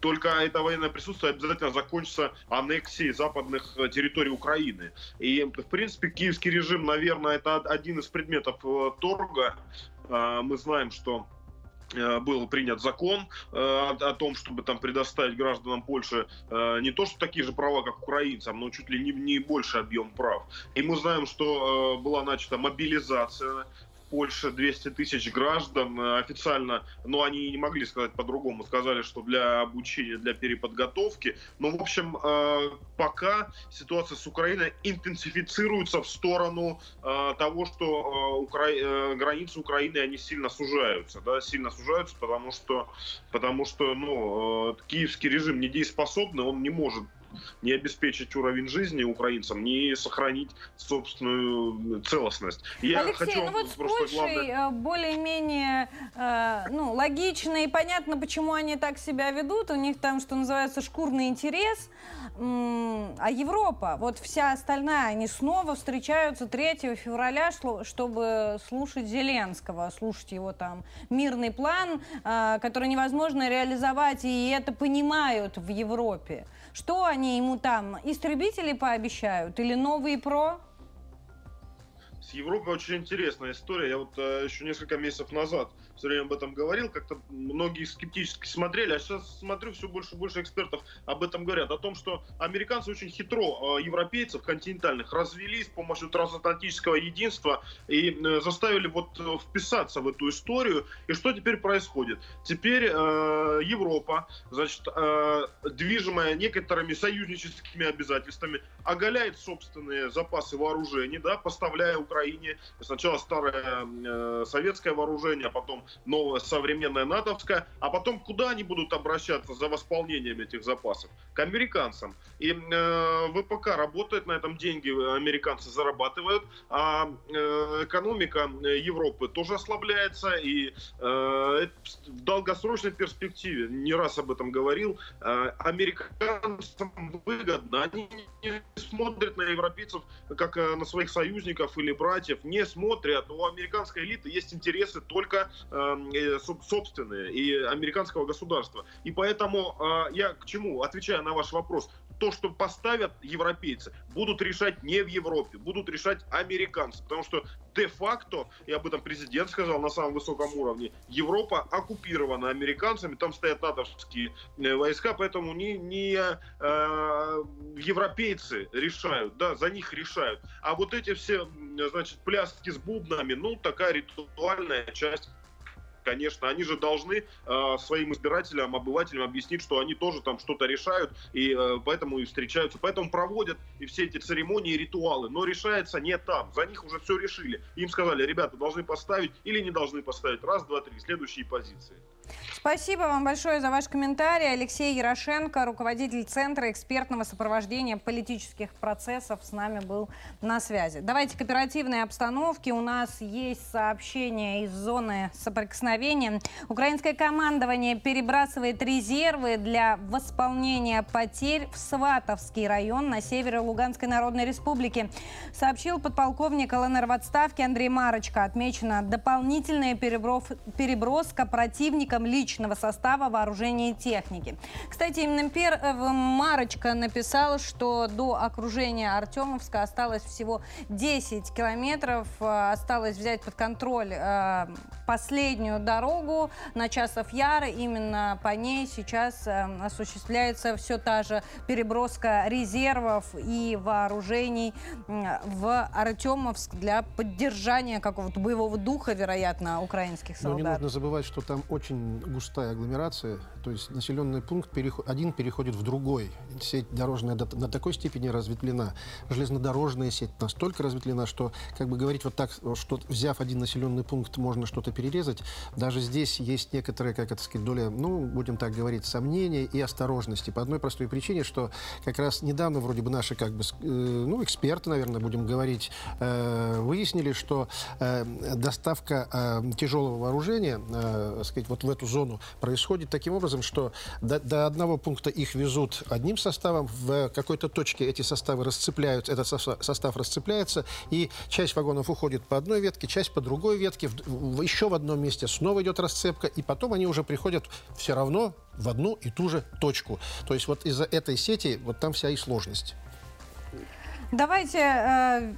только это военное присутствие обязательно закончится аннексией западных э, территорий Украины. И, в принципе, киевский режим, наверное, это один из предметов э, торга. А, мы знаем, что Э, был принят закон э, о, том, чтобы там предоставить гражданам Польши э, не то, что такие же права, как украинцам, но чуть ли не, не больше объем прав. И мы знаем, что была начата мобилизация Польше 200 тысяч граждан э, официально, но они не могли сказать по-другому, сказали, что для обучения, для переподготовки. Но, в общем, э, пока ситуация с Украиной интенсифицируется в сторону э, того, что Укра... границы Украины, они сильно сужаются, да, сильно сужаются, потому что, потому что, ну, киевский режим недееспособный, он не может не обеспечить уровень жизни украинцам, не сохранить собственную целостность. Я Алексей, хочу ну вот с Польшей главное... Э, более-менее э, ну, логично и понятно, почему они так себя ведут. У них там, что называется, шкурный интерес. А Европа, вот вся остальная, они снова встречаются 3 февраля, чтобы слушать Зеленского, слушать его там мирный план, э, который невозможно реализовать, и это понимают в Европе. Что они ему там, истребители пообещают или новые ПРО? С Европой очень интересная история. Я вот э, еще несколько месяцев назад все время об этом говорил, как-то многие скептически смотрели, а сейчас смотрю, все больше и больше экспертов об этом говорят, о том, что американцы очень хитро э, европейцев континентальных развели с помощью трансатлантического единства и э, заставили вот э, вписаться в эту историю. И что теперь происходит? Теперь э, Европа, значит, э, движимая некоторыми союзническими обязательствами, оголяет собственные запасы вооружений, да, поставляя Украине сначала старое э, советское вооружение, а потом новое современное натовское, а потом куда они будут обращаться за восполнением этих запасов? К американцам. И э, ВПК работает на этом деньги, американцы зарабатывают, а э, экономика Европы тоже ослабляется, и э, в долгосрочной перспективе, не раз об этом говорил, э, американцам выгодно, они не смотрят на европейцев как э, на своих союзников или братьев, не смотрят, у американской элиты есть интересы только э, собственные и американского государства. И поэтому э, я к чему, отвечая на ваш вопрос, то, что поставят европейцы, будут решать не в Европе, будут решать американцы. Потому что де-факто, и об этом президент сказал на самом высоком уровне, Европа оккупирована американцами, там стоят натовские э, войска, поэтому не, не э, европейцы решают, да, за них решают. А вот эти все, значит, пляски с бубнами, ну, такая ритуальная часть конечно, они же должны э, своим избирателям, обывателям объяснить, что они тоже там что-то решают, и э, поэтому и встречаются, поэтому проводят и все эти церемонии и ритуалы, но решается не там, за них уже все решили. Им сказали, ребята, должны поставить или не должны поставить, раз, два, три, следующие позиции. Спасибо вам большое за ваш комментарий. Алексей Ярошенко, руководитель Центра экспертного сопровождения политических процессов, с нами был на связи. Давайте к оперативной обстановке. У нас есть сообщение из зоны соприкосновения. Украинское командование перебрасывает резервы для восполнения потерь в Сватовский район на севере Луганской Народной Республики. Сообщил подполковник ЛНР в отставке Андрей Марочка. Отмечена дополнительная переброска противника участникам личного состава вооружения и техники. Кстати, именно Пер э, Марочка написал, что до окружения Артемовска осталось всего 10 километров. Э, осталось взять под контроль э, последнюю дорогу на Часов Яр. Именно по ней сейчас осуществляется все та же переброска резервов и вооружений в Артемовск для поддержания какого-то боевого духа, вероятно, украинских солдат. Но не нужно забывать, что там очень густая агломерация, то есть населенный пункт переход, один переходит в другой. Сеть дорожная до, на такой степени разветвлена, железнодорожная сеть настолько разветвлена, что, как бы говорить вот так, что взяв один населенный пункт, можно что-то перерезать, даже здесь есть некоторая, как это сказать, доля, ну, будем так говорить, сомнения и осторожности. По одной простой причине, что как раз недавно вроде бы наши, как бы, э, ну, эксперты, наверное, будем говорить, э, выяснили, что э, доставка э, тяжелого вооружения, э, сказать, вот в эту зону происходит таким образом, что до, до одного пункта их везут одним составом, в какой-то точке эти составы расцепляют, этот состав расцепляется, и часть вагонов уходит по одной ветке, часть по другой ветке, в, в, еще в одном месте снова идет расцепка, и потом они уже приходят все равно в одну и ту же точку. То есть вот из-за этой сети вот там вся и сложность. Давайте э,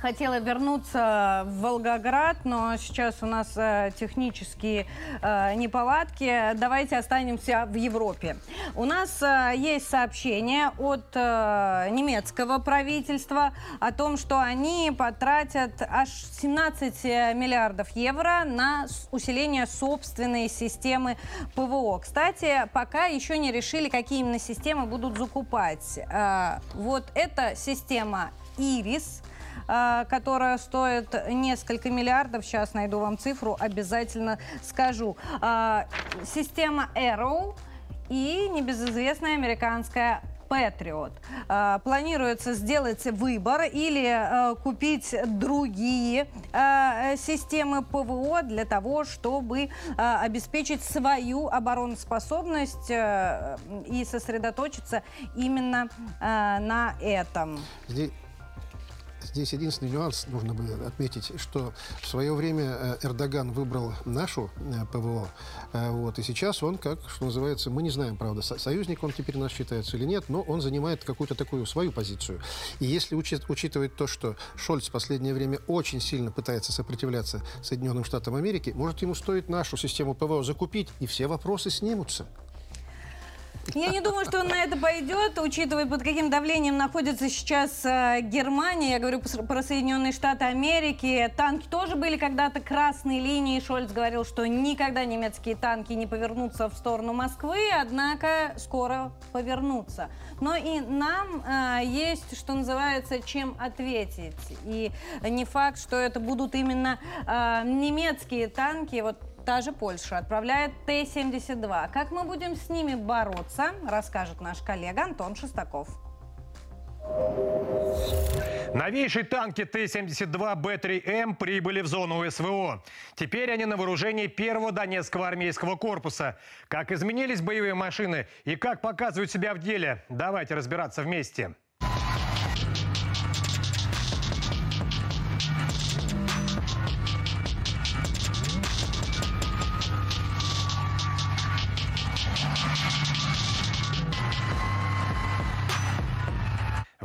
хотела вернуться в Волгоград, но сейчас у нас э, технические э, неполадки. Давайте останемся в Европе. У нас э, есть сообщение от немецкого правительства о том, что они потратят аж 17 миллиардов евро на усиление собственной системы ПВО. Кстати, пока еще не решили, какие именно системы будут закупать. Вот эта система «Ирис», которая стоит несколько миллиардов. Сейчас найду вам цифру, обязательно скажу. А, система Arrow и небезызвестная американская Patriot. А, планируется сделать выбор или купить другие системы ПВО для того, чтобы обеспечить свою обороноспособность и сосредоточиться именно на этом. Здесь единственный нюанс нужно бы отметить, что в свое время э, Эрдоган выбрал нашу э, ПВО, э, вот, и сейчас он, как, что называется, мы не знаем, правда, союзник он теперь наш считается или нет, но он занимает какую-то такую свою позицию. И если учит, учитывать то, что Шольц в последнее время очень сильно пытается сопротивляться Соединенным Штатам Америки, может ему стоит нашу систему ПВО закупить, и все вопросы снимутся. Я не думаю, что он на это пойдет, учитывая, под каким давлением находится сейчас э, Германия. Я говорю про Соединенные Штаты Америки. Танки тоже были когда-то красной линией. Шольц говорил, что никогда немецкие танки не повернутся в сторону Москвы, однако скоро повернутся. Но и нам э, есть, что называется, чем ответить. И не факт, что это будут именно э, немецкие танки. Вот Та же Польша отправляет Т-72. Как мы будем с ними бороться, расскажет наш коллега Антон Шестаков. Новейшие танки Т-72Б3М прибыли в зону СВО. Теперь они на вооружении первого Донецкого армейского корпуса. Как изменились боевые машины и как показывают себя в деле, давайте разбираться вместе.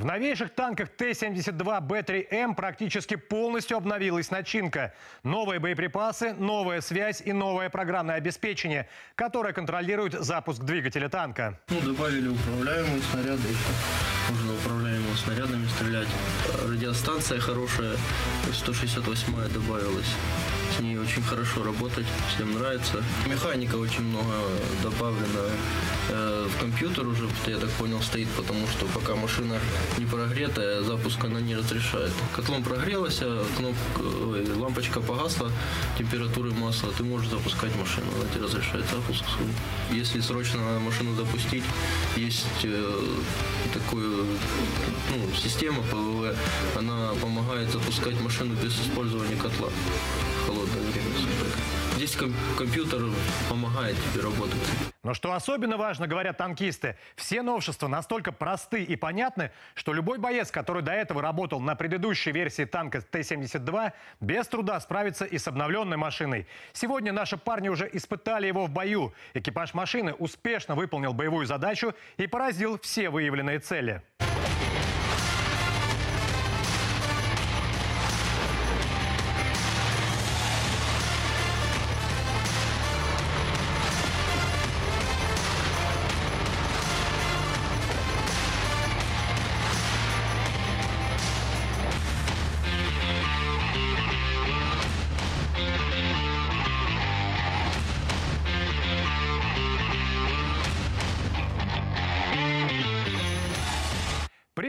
Новейших танках Т-72Б3М практически полностью обновилась начинка. Новые боеприпасы, новая связь и новое программное обеспечение, которое контролирует запуск двигателя танка. Ну, добавили управляемые снаряды Можно управляемыми снарядами стрелять. Радиостанция хорошая, 168 добавилась. Ней очень хорошо работать, всем нравится. Механика очень много добавлена э, в компьютер уже, я так понял, стоит, потому что пока машина не прогретая, запуск она не разрешает. Котлом прогрелась, а кнопка, ой, лампочка погасла, температуры масла, ты можешь запускать машину, она тебе разрешает запуск. Если срочно надо машину запустить, есть э, такую ну, система ПВВ, она помогает запускать машину без использования котла суток. Здесь ком- компьютер помогает тебе работать. Но что особенно важно, говорят танкисты, все новшества настолько просты и понятны, что любой боец, который до этого работал на предыдущей версии танка Т-72, без труда справится и с обновленной машиной. Сегодня наши парни уже испытали его в бою. Экипаж машины успешно выполнил боевую задачу и поразил все выявленные цели.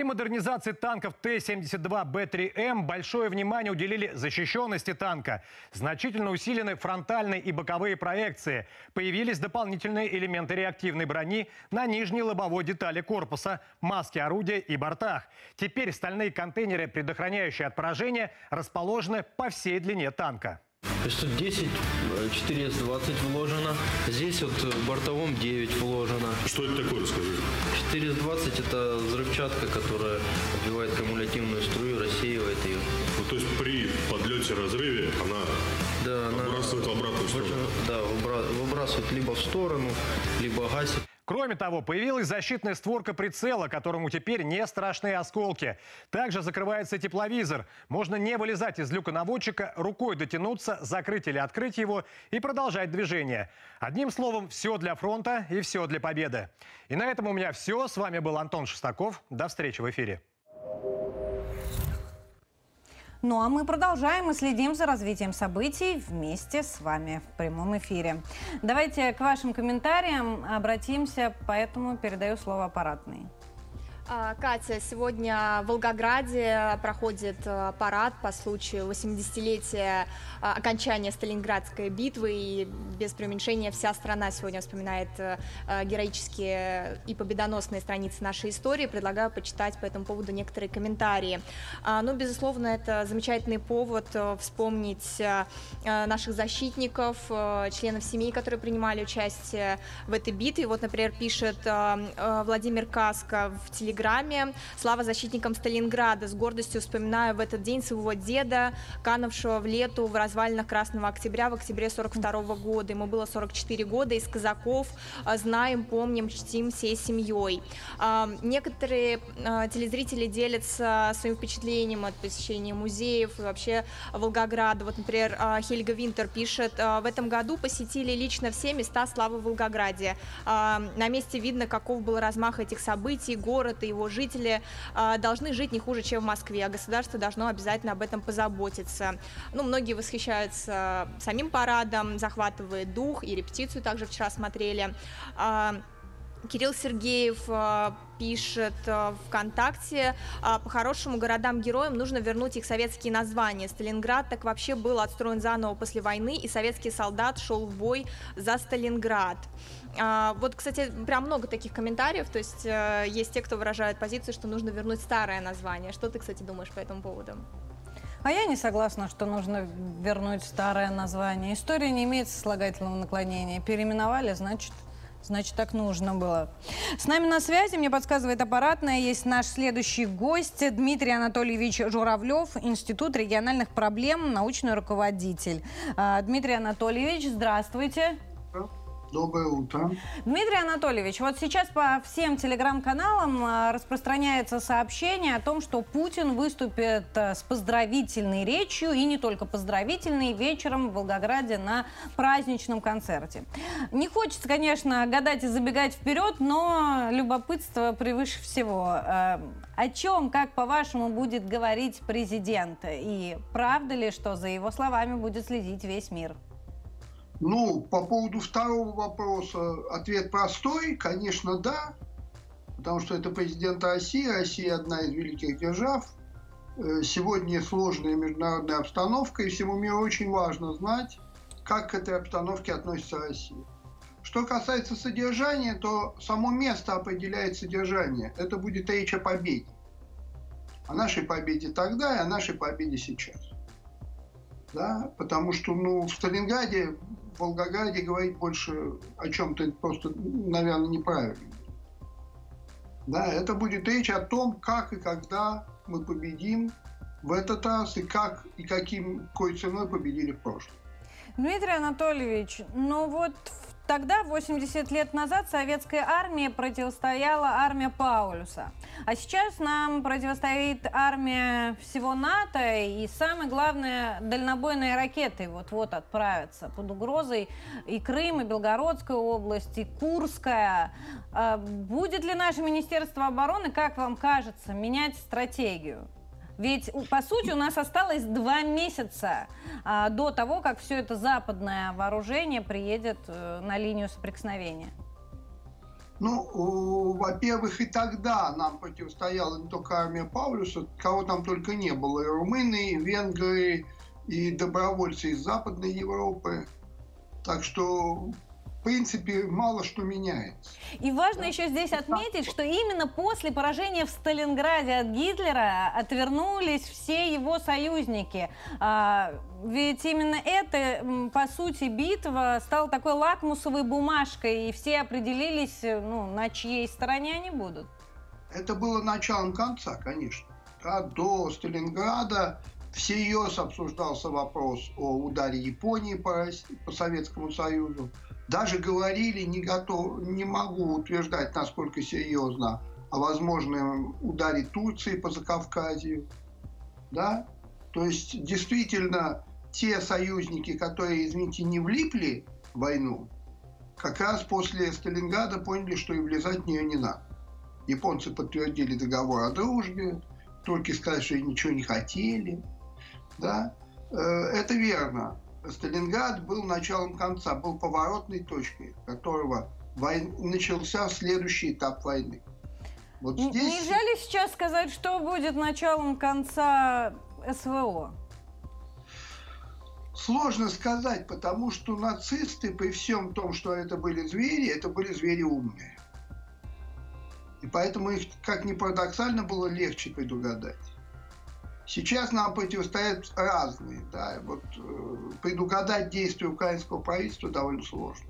Модернизации танков Т-72Б3М большое внимание уделили защищенности танка. Значительно усилены фронтальные и боковые проекции. Появились дополнительные элементы реактивной брони на нижней лобовой детали корпуса, маске орудия и бортах. Теперь стальные контейнеры, предохраняющие от поражения, расположены по всей длине танка. Тут 10, 420 вложено. Здесь вот в бортовом 9 вложено. Что это такое, расскажи? 420 это взрывчатка, которая убивает кумулятивную струю, рассеивает ее. Ну, то есть при подлете, разрыве она Да, она Отбрасывает в обратную сторону. Да, выбра- выбрасывает либо в сторону, либо гасит. Кроме того, появилась защитная створка прицела, которому теперь не страшны осколки. Также закрывается тепловизор. Можно не вылезать из люка наводчика, рукой дотянуться, закрыть или открыть его и продолжать движение. Одним словом, все для фронта и все для победы. И на этом у меня все. С вами был Антон Шестаков. До встречи в эфире. Ну а мы продолжаем и следим за развитием событий вместе с вами в прямом эфире. Давайте к вашим комментариям обратимся, поэтому передаю слово аппаратной. А, Катя, сегодня в Волгограде проходит э, парад по случаю 80-летия а, окончания Сталинградской битвы, и без преуменьшения вся страна сегодня вспоминает э, э, героические и победоносные страницы нашей истории. Предлагаю почитать по этому поводу некоторые комментарии. А, Ну, безусловно, это замечательный повод э, вспомнить э, э, наших защитников, э, членов семей, которые принимали участие в этой битве. Вот, например, пишет э, э, Владимир Каска в Телеграме. Слава защитникам Сталинграда. С гордостью вспоминаю в этот день своего деда, канувшего в лету в развалинах Красного Октября в октябре 42 года. Ему было 44 года. Из казаков э, знаем, помним, чтим всей семьей. А, Некоторые э, телезрители делятся своим впечатлением от посещения музеев и вообще Волгограда. Вот, например, Хельга Винтер пишет, в этом году посетили лично все места славы в Волгограде. А, На месте видно, каков был размах этих событий, город и его жители а, должны жить не хуже, чем в Москве, а государство должно обязательно об этом позаботиться. Ну, многие восхищаются самим парадом, захватывает дух, и репетицию также вчера смотрели. А, Кирилл Сергеев э, пишет ВКонтакте, по-хорошему городам-героям нужно вернуть их советские названия. Сталинград так вообще был отстроен заново после войны, и советский солдат шел в бой за Сталинград. А, Вот, кстати, прям много таких комментариев, то есть э, есть те, кто выражают позицию, что нужно вернуть старое название. Что ты, кстати, думаешь по этому поводу? А я не согласна, что нужно вернуть старое название. История не имеет сослагательного наклонения. Переименовали, значит, значит, так нужно было. С нами на связи, мне подсказывает аппаратная, есть наш следующий гость Дмитрий Анатольевич Журавлев, Институт региональных проблем, научный руководитель. А, Дмитрий Анатольевич, здравствуйте. Доброе утро. Дмитрий Анатольевич, вот сейчас по всем телеграм-каналам а, распространяется сообщение о том, что Путин выступит а, с поздравительной речью, и не только поздравительной, вечером в Волгограде на праздничном концерте. Не хочется, конечно, гадать и забегать вперед, но любопытство превыше всего. А, О чем, как по-вашему, будет говорить президент? И правда ли, что за его словами будет следить весь мир? Ну, по поводу второго вопроса ответ простой, конечно, да, потому что это президент России, Россия одна из великих держав. Э, Сегодня сложная международная обстановка, и всему миру очень важно знать, как к этой обстановке относится Россия. Что касается содержания, то само место определяет содержание. Это будет речь о победе. О нашей победе тогда и о нашей победе сейчас. Да? Потому что ну, в Сталинграде, Волгограде говорить больше о чем-то просто, наверное, неправильно. Да, это будет речь о том, как и когда мы победим в этот раз, и как и каким, какой ценой победили в прошлом. Дмитрий Анатольевич, ну вот в- тогда, 80 лет назад, советской армии противостояла армия Паулюса. А сейчас нам противостоит армия всего НАТО, и самое главное, дальнобойные ракеты вот-вот отправятся под угрозой и Крым, и Белгородская область, и Курская. А Будет ли наше Министерство обороны, как вам кажется, менять стратегию? Ведь, по сути, у нас осталось два месяца а, до того, как все это западное вооружение приедет э, на линию соприкосновения. Ну, во-первых, и тогда нам противостояла не только армия Паулюса, кого там только не было, и румыны, и венгры, и добровольцы из Западной Европы. Так что, принципе, мало что меняется. И важно еще здесь отметить, что именно после поражения в Сталинграде от Гитлера отвернулись все его союзники. А, ведь именно это, по сути, битва стала такой лакмусовой бумажкой, и все определились, ну, на чьей стороне они будут. Это было началом конца, конечно. Да, до Сталинграда всерьез обсуждался вопрос о ударе Японии по, России, по Советскому Союзу. Даже говорили, не, готов, не могу утверждать, насколько серьезно, о возможном ударе Турции по Закавказью. Да? То есть, действительно, те союзники, которые, извините, не влипли в войну, как раз после Сталинграда поняли, что и влезать в нее не надо. Японцы подтвердили договор о дружбе, турки сказали, что ничего не хотели. Да? Э, это верно. Сталинград был началом конца, был поворотной точкой, которого войн... начался следующий этап войны. Вот здесь... Нельзя ли сейчас сказать, что будет началом конца СВО? Сложно сказать, потому что нацисты, при всем том, что это были звери, это были звери умные. И поэтому их, как ни парадоксально, было легче предугадать. Сейчас нам противостоят разные. Да? Вот, э, предугадать действия украинского правительства довольно сложно.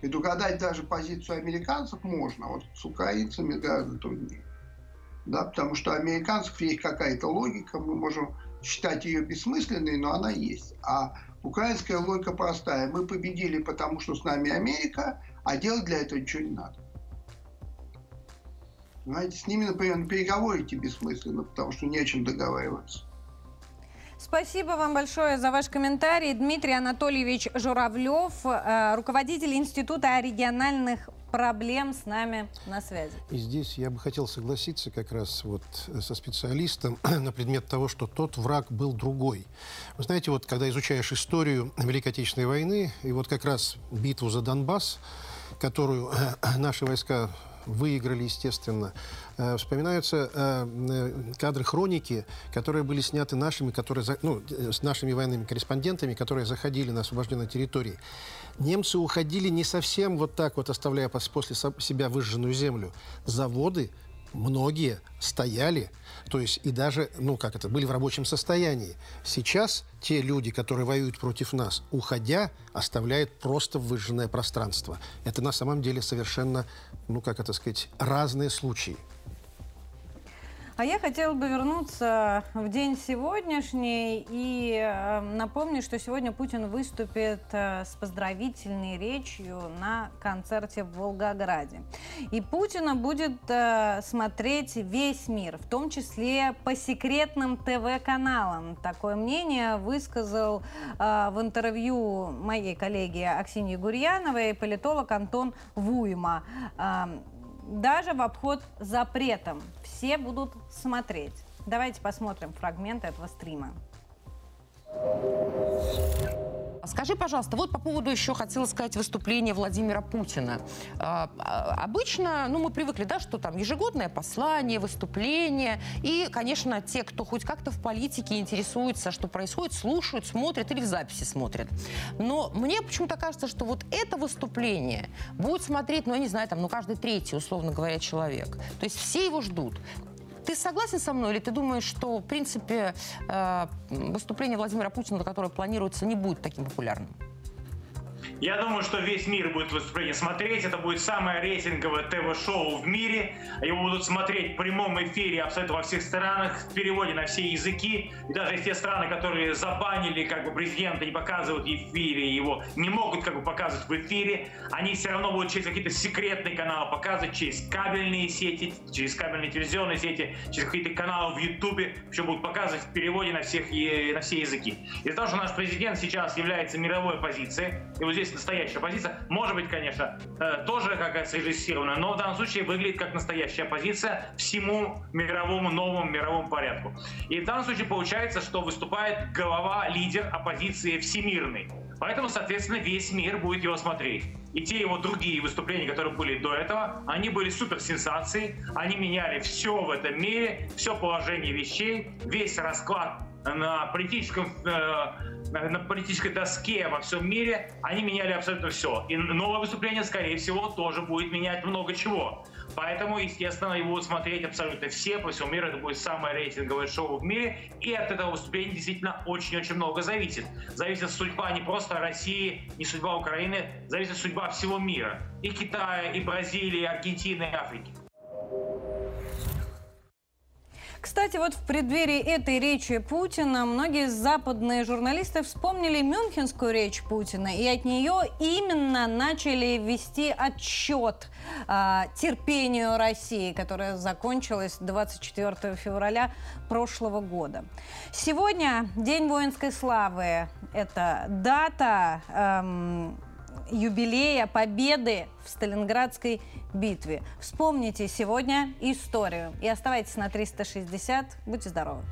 Предугадать даже позицию американцев можно, а вот с украинцами гораздо труднее. Да, потому что у американцев есть какая-то логика, мы можем считать ее бессмысленной, но она есть. А украинская логика простая. Мы победили, потому что с нами Америка, а делать для этого ничего не надо. Знаете, с ними, например, на переговоры идти бессмысленно, потому что не о чем договариваться. Спасибо вам большое за ваш комментарий. Дмитрий Анатольевич Журавлев, э, руководитель Института региональных проблем с нами на связи. И здесь я бы хотел согласиться как раз вот со специалистом на предмет того, что тот враг был другой. Вы знаете, вот когда изучаешь историю Великой Отечественной войны, и вот как раз битву за Донбасс, которую наши войска выиграли, естественно. Э, вспоминаются э, э, кадры хроники, которые были сняты нашими, которые, ну, с нашими военными корреспондентами, которые заходили на освобожденной территории. Немцы уходили не совсем вот так вот, оставляя после себя выжженную землю. Заводы многие стояли, то есть и даже, ну как это, были в рабочем состоянии. Сейчас те люди, которые воюют против нас, уходя, оставляют просто выжженное пространство. Это на самом деле совершенно, ну как это сказать, разные случаи. А я хотела бы вернуться в день сегодняшний и э, напомнить, что сегодня Путин выступит э, с поздравительной речью на концерте в Волгограде. И Путина будет э, смотреть весь мир, в том числе по секретным ТВ-каналам. Такое мнение высказал в интервью моей коллеги Аксиньи Гурьяновой политолог Антон Вуйма. Даже в обход запретом. Все будут смотреть. Давайте посмотрим фрагмент этого стрима. Скажи, пожалуйста, вот по поводу еще хотела сказать выступления Владимира Путина. А, а, обычно, ну, мы привыкли, да, что там ежегодное послание, выступление, и, конечно, те, кто хоть как-то в политике интересуется, что происходит, слушают, смотрят или в записи смотрят. Но мне почему-то кажется, что вот это выступление будет смотреть, ну, я не знаю, там, ну, каждый третий, условно говоря, человек. То есть все его ждут. Ты согласен со мной или ты думаешь, что, в принципе, э, выступление Владимира Путина, которое планируется, не будет таким популярным? Я думаю, что весь мир будет выступление смотреть. Это будет самое рейтинговое ТВ-шоу в мире. Его будут смотреть в прямом эфире абсолютно во всех странах, в переводе на все языки. И даже те страны, которые забанили как бы президента, не показывают в эфире его, не могут как бы показывать в эфире, они все равно будут через какие-то секретные каналы показывать, через кабельные сети, через кабельные телевизионные сети, через какие-то каналы в Ютубе, все будут показывать в переводе на, всех, на все языки. Из-за того, что наш президент сейчас является мировой оппозицией, вот здесь настоящая оппозиция. Может быть, конечно, э, тоже какая-то срежиссированная, но в данном случае выглядит как настоящая оппозиция всему мировому, новому мировому порядку. И в данном случае получается, что выступает голова, лидер оппозиции всемирной. Поэтому, соответственно, весь мир будет его смотреть. И те его другие выступления, которые были до этого, они были супер сенсацией, они меняли все в этом мире, все положение вещей, весь расклад на политическом э, на политической доске во всем мире, они меняли абсолютно все. И новое выступление, скорее всего, тоже будет менять много чего. Поэтому, естественно, его будут смотреть абсолютно все по всему миру. Это будет самое рейтинговое шоу в мире. И от этого выступления действительно очень-очень много зависит. Зависит судьба не просто России, не судьба Украины, зависит судьба всего мира. И Китая, и Бразилии, и Аргентины, и Африки. Кстати, вот в преддверии этой речи Путина многие западные журналисты вспомнили мюнхенскую речь Путина, и от нее именно начали вести отчет э, терпению России, которая закончилась 24 февраля прошлого года. Сегодня День воинской славы. Это дата... Эм, юбилея победы в Сталинградской битве. Вспомните сегодня историю и оставайтесь на 360. Будьте здоровы.